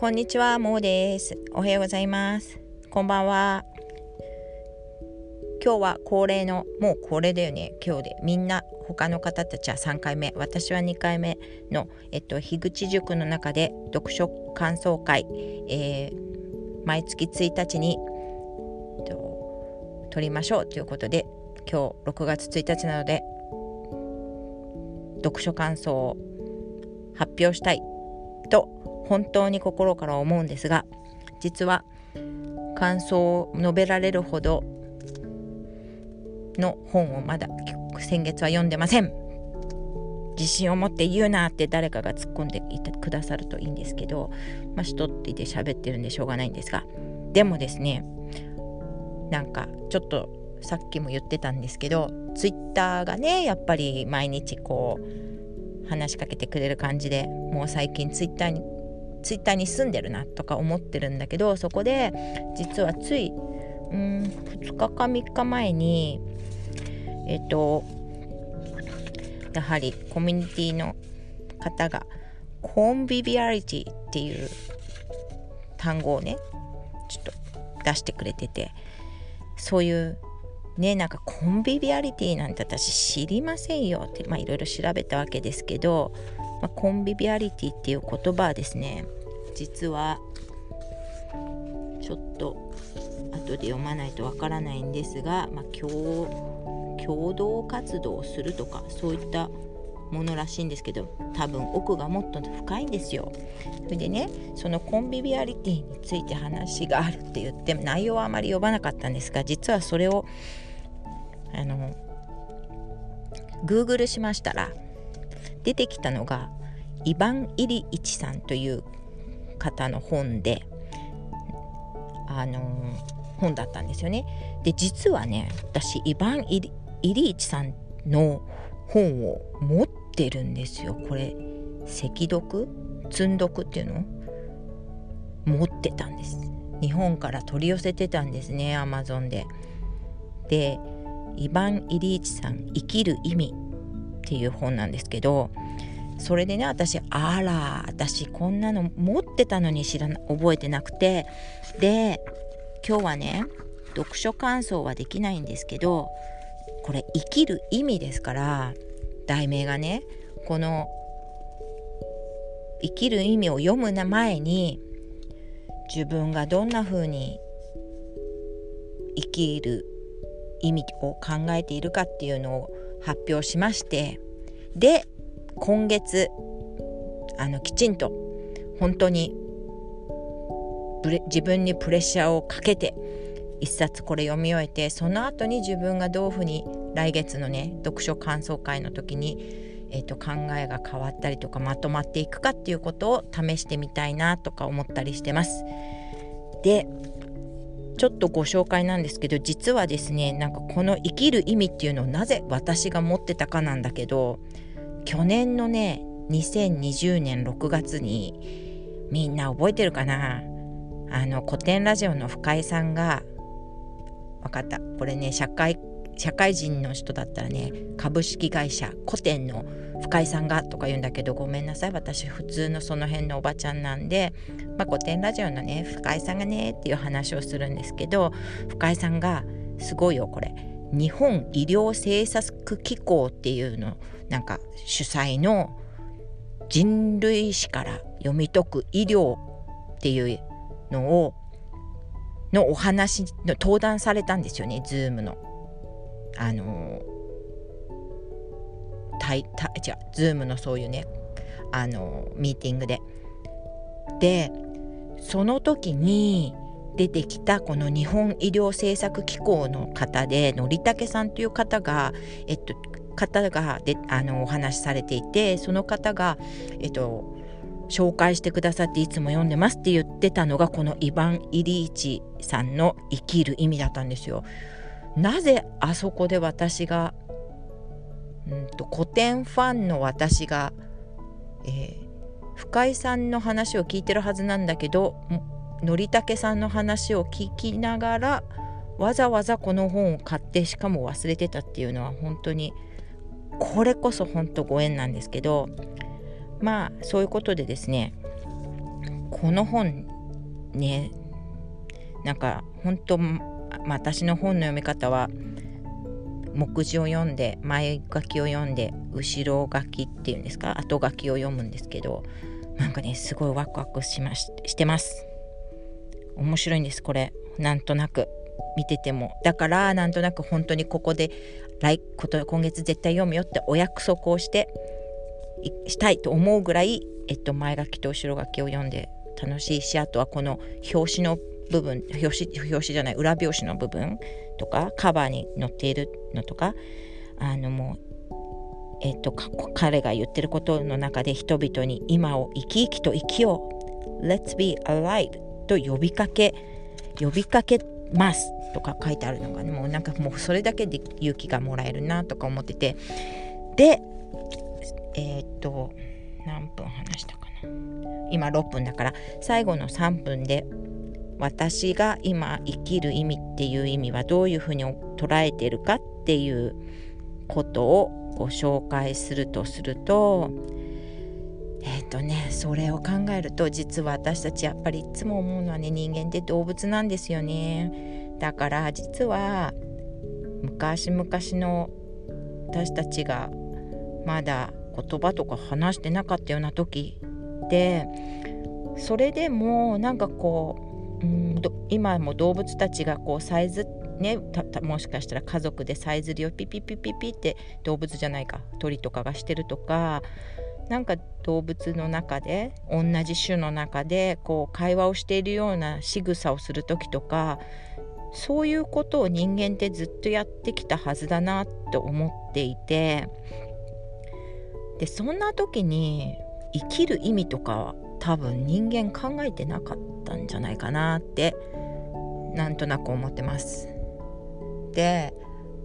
こんにちは、もうです。おはようございます。こんばんは。今日は恒例の、もう恒例だよね、今日で。みんな、他の方たちは3回目、私は2回目の、えっと、樋口塾の中で読書感想会、えー、毎月1日に、えっと、撮りましょうということで、今日6月1日なので、読書感想を発表したいと本当に心から思うんですが実は感想を述べられるほどの本をまだ先月は読んでません。自信を持って言うなって誰かが突っ込んでいてくださるといいんですけどまあ人っていて喋ってるんでしょうがないんですが。でもですねなんかちょっとさっきも言ってたんですけどツイッターがねやっぱり毎日こう話しかけてくれる感じでもう最近ツイッターにツイッターに住んでるなとか思ってるんだけどそこで実はついうん2日か3日前にえっ、とやはりコミュニティの方がコンビビアリティっていう単語をねちょっと出してくれててそういうねなんかコンビビアリティなんて私知りませんよってまあいろいろ調べたわけですけど、まあ、コンビビアリティっていう言葉はですね実はちょっと後で読まないとわからないんですが、まあ、共共同活動をするとかそういったものらしいんですけど多分奥がもっと深いんですよ。それでねそのコンビビアリティについて話があるって言って内容はあまり読まなかったんですが実はそれをあの Google しましたら出てきたのがイバン・イリイチさんという方の本であのー、本だったんですよね。で実はね私イヴァン・イリーチさんの本を持ってるんですよ。これ赤読積んどくっていうの？持ってたんです。日本から取り寄せてたんですねアマゾンで。でイヴァン・イリーチさん「生きる意味」っていう本なんですけどそれでね私あら私こんなの持ってたのに知らな覚えてなくてで今日はね読書感想はできないんですけどこれ生きる意味ですから題名がねこの生きる意味を読む前に自分がどんな風に生きる意味を考えているかっていうのを発表しましてで今月あのきちんと本当に自分にプレッシャーをかけて一冊これ読み終えてその後に自分がどういうふうに来月のね読書感想会の時に、えーと、考えが変わったりとかまとまっていくかっていうことを試してみたいなとか思ったりしてます。でちょっとご紹介なんですけど実はですねなんかこの生きる意味っていうのをなぜ私が持ってたかなんだけど去年のね2020年6月にみんな覚えてるかな？あの古典ラジオの深井さんが分かった。これね社会社会人の人だったらね株式会社古典の深井さんがとか言うんだけどごめんなさい私普通のその辺のおばちゃんなんで、まあ、古典ラジオのね深井さんがねっていう話をするんですけど深井さんがすごいよこれ日本医療政策機構っていうのなんか主催の人類史から読み解く医療っていうのをのお話の登壇されたんですよねズームの。あのたいた違うズームのそういうねあのミーティングで。でその時に出てきたこの日本医療政策機構の方でのりたけさんという方が、えっと、方がであのお話しされていてその方が、えっと、紹介してくださっていつも読んでますって言ってたのがこのイヴァン・イリーチさんの生きる意味だったんですよ。なぜあそこで私が、うんと、古典ファンの私が、えー、深井さんの話を聞いてるはずなんだけどのりたけさんの話を聞きながらわざわざこの本を買ってしかも忘れてたっていうのは本当にこれこそ本当ご縁なんですけどまあそういうことでですねこの本ねなんか本当、ま私の本の読み方は目次を読んで前書きを読んで後ろ書きっていうんですか？後書きを読むんですけどなんかねすごいワクワクしまししてます。面白いんですこれ。なんとなく。見てても。だからなんとなく本当にここで来今月絶対読むよってお約束をしてしたいと思うぐらい、えっと、前書きと後ろ書きを読んで楽しいしあとはこの表紙の部分表紙表紙じゃない裏表紙の部分とかカバーに載っているのとかあのもうえっと、彼が言ってることの中で人々に今を生き生きと生きよう。Let's be alive と呼びかけ呼びかけますとか書いてあるのがねもうなんかもうそれだけで勇気がもらえるなとか思ってて。でえー、っと何分話したかな。今6分だから最後の3分で私が今生きる意味っていう意味はどういうふうに捉えてるかっていうことをご紹介するとするとえっ、ー、とねそれを考えると実は私たちやっぱりいつも思うのはね人間って動物なんですよね。だから実は昔々の私たちがまだ言葉とか話してなかったような時でそれでもなんかこう、うん、今も動物たちがこうサイズねもしかしたら家族でさえずりをピピピピピって動物じゃないか鳥とかがしてるとかなんか動物の中で同じ種の中でこう会話をしているような仕草をする時とかそういうことを人間ってずっとやってきたはずだなと思っていてでそんな時に生きる意味とかは多分人間考えてなかったんじゃないかなってなんとなく思ってます。で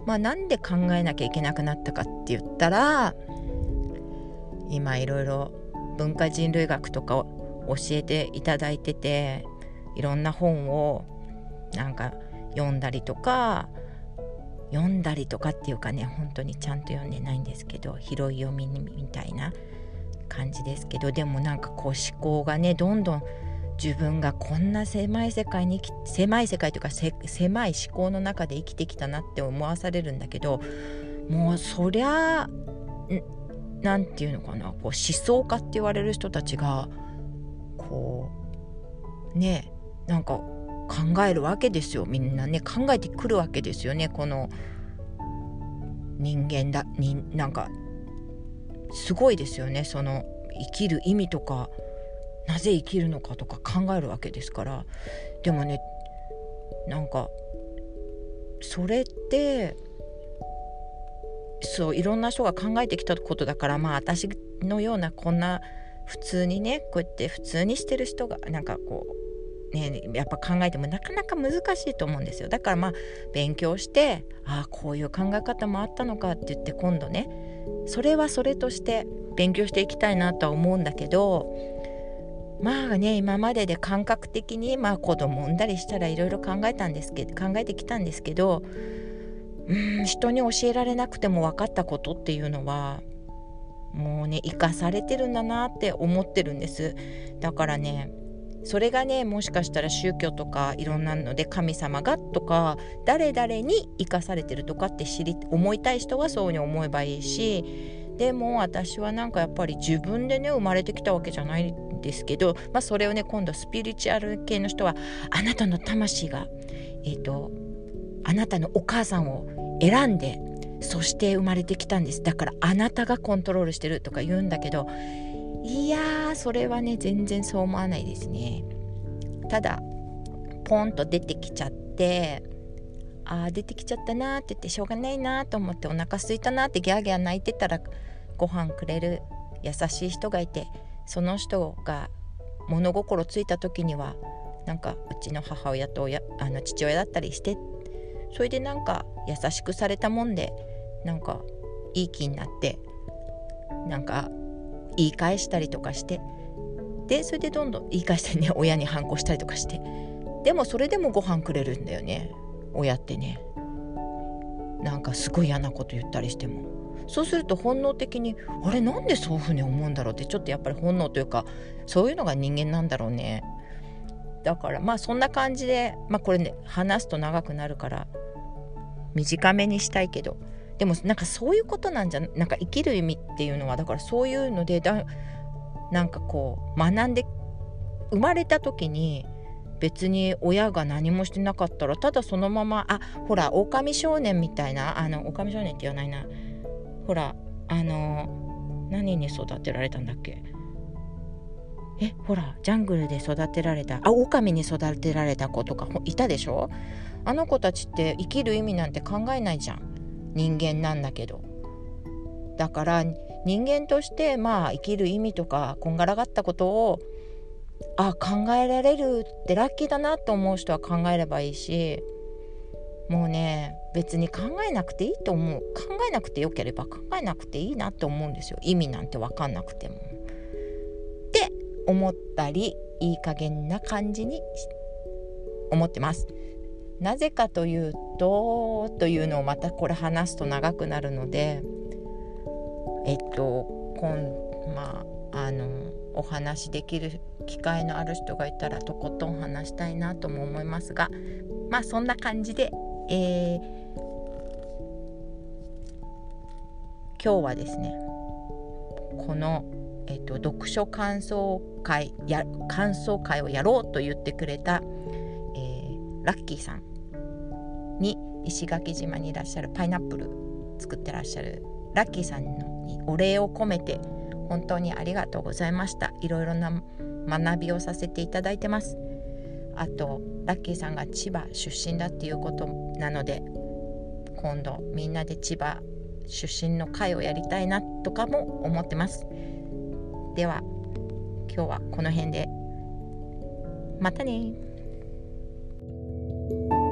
まあなんで考えなきゃいけなくなったかって言ったら今いろいろ文化人類学とかを教えていただいてていろんな本をなんか読んだりとか読んだりとかっていうかね本当にちゃんと読んでないんですけど広い読みみたいな感じですけどでもなんかこう思考がねどんどん自分がこんな狭い世界に狭い世界というか狭い思考の中で生きてきたなって思わされるんだけどもうそりゃ何て言うのかなこう思想家って言われる人たちがこうねなんか考えるわけですよ。みんなね考えてくるわけですよね。この人間だになんかすごいですよね。その生きる意味とかなぜ生きるのかとか考えるわけですから。でもねなんかそれってそういろんな人が考えてきたことだからまあ私のようなこんな普通にねこうやって普通にしてる人がなんかこうねやっぱ考えてもなかなか難しいと思うんですよ。だからまあ勉強してああこういう考え方もあったのかって言って今度ねそれはそれとして勉強していきたいなとは思うんだけどまあね今までで感覚的にまあ子供産んだりしたらいろいろ考えたんですけど考えてきたんですけどうん人に教えられなくても分かったことっていうのはもうね生かされてるんだなって思ってるんです。だからねそれがねもしかしたら宗教とかいろんなので神様がとか誰々に生かされてるとかって知り思いたい人はそうに思えばいいしでも私はなんかやっぱり自分でね生まれてきたわけじゃないんですけど、まあ、それをね今度スピリチュアル系の人はあなたの魂がえ、ー、とあなたのお母さんを選んでそして生まれてきたんです。だからあなたがコントロールしてるとか言うんだけどいやーそれはね全然そう思わないですね。ただポンと出てきちゃってあー出てきちゃったなって言ってしょうがないなと思ってお腹すいたなってギャーギャー泣いてたらご飯くれる優しい人がいてその人が物心ついた時にはなんかうちの母親と親あの父親だったりしてそれでなんか優しくされたもんでなんかいい気になってなんか言い返したりとかしてでそれでどんどん言い返してね 親に反抗したりとかしてでもそれでもご飯くれるんだよね親ってね。なんかすごい嫌なこと言ったりしても。そうすると本能的にあれなんでそういうふうに思うんだろうってちょっとやっぱり本能というかそういうのが人間なんだろうね。だからまあそんな感じでまあこれね話すと長くなるから短めにしたいけど。でもなんかそういうことなんじゃなんか生きる意味っていうのはだからそういうのでだなんかこう学んで生まれた時に別に親が何もしてなかったらただそのままあほら狼少年みたいなあの狼少年って言わないな。ほらあの何に育てられたんだっけ？えほらジャングルで育てられたあ狼に育てられた子とかいたでしょ？あの子たちって生きる意味なんて考えないじゃん。人間なんだけどだから人間としてまあ生きる意味とかこんがらがったことをあ考えられるってラッキーだなと思う人は考えればいいしもうね別に考えなくていいと思う考えなくてよければ考えなくていいなって思うんですよ意味なんて分かんなくても。って思ったりいい加減な感じに思ってます。なぜかというとというのをまたこれ話すと長くなるのでえっと今まああのお話できる機会のある人がいたらとことん話したいなとも思いますがまあそんな感じで、えー、今日はですねこの、えーと、読書感想会や感想会をやろうと言ってくれた、ラッキーさんに石垣島にいらっしゃるパイナップル作ってらっしゃるラッキーさんにお礼を込めて本当にありがとうございました。いろいろな学びをさせていただいてます。あとラッキーさんが千葉出身だっていうことなので今度みんなで千葉出身の会をやりたいなとかも思ってます。では今日はこの辺で。またね Thank you